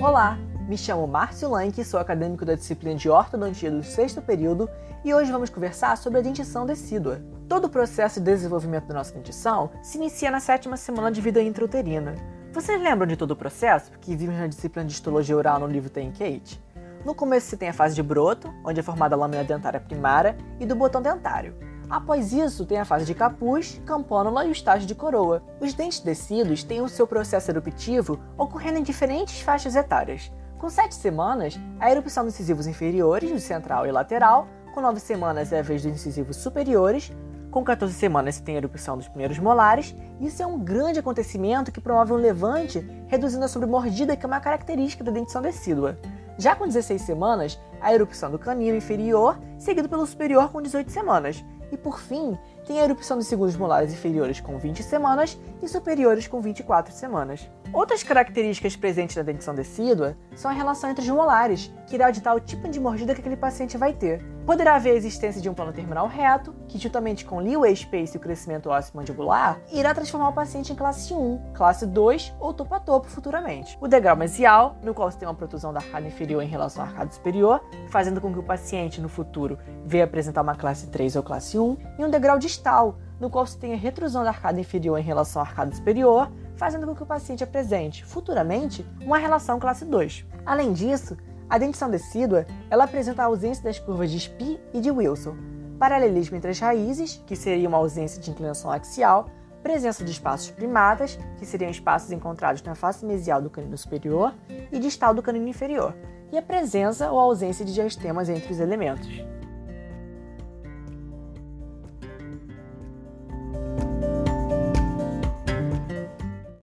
Olá, me chamo Márcio Lanque, sou acadêmico da disciplina de ortodontia do sexto período e hoje vamos conversar sobre a dentição decídua. Todo o processo de desenvolvimento da nossa dentição se inicia na sétima semana de vida intrauterina. Vocês lembram de todo o processo que vimos na disciplina de histologia oral no livro Tem Kate? No começo você tem a fase de broto, onde é formada a lâmina dentária primária, e do botão dentário. Após isso, tem a fase de capuz, campânula e o estágio de coroa. Os dentes descidos têm o seu processo eruptivo ocorrendo em diferentes faixas etárias. Com 7 semanas, a erupção dos incisivos inferiores, do central e lateral. Com 9 semanas é a vez dos incisivos superiores. Com 14 semanas se tem a erupção dos primeiros molares. Isso é um grande acontecimento que promove um levante, reduzindo a sobremordida, que é uma característica da dentição decídua. Já com 16 semanas, a erupção do canino inferior, seguido pelo superior com 18 semanas. E por fim, tem a erupção dos segundos molares inferiores com 20 semanas e superiores com 24 semanas. Outras características presentes na dentição decídua são a relação entre os molares, que irá ditar o tipo de mordida que aquele paciente vai ter. Poderá haver a existência de um plano terminal reto, que juntamente com leeway space e o crescimento ósseo mandibular, irá transformar o paciente em classe 1, classe 2 ou topo a topo futuramente. O degrau mesial, no qual se tem uma protusão da arcada inferior em relação à arcada superior, fazendo com que o paciente no futuro venha apresentar uma classe 3 ou classe 1, e um degrau distal, no qual se tem a retrusão da arcada inferior em relação à arcada superior, fazendo com que o paciente apresente, futuramente, uma relação classe 2. Além disso, a dentição decídua ela apresenta a ausência das curvas de Spee e de Wilson, paralelismo entre as raízes, que seria uma ausência de inclinação axial, presença de espaços primatas, que seriam espaços encontrados na face mesial do canino superior e distal do canino inferior, e a presença ou ausência de diastemas entre os elementos.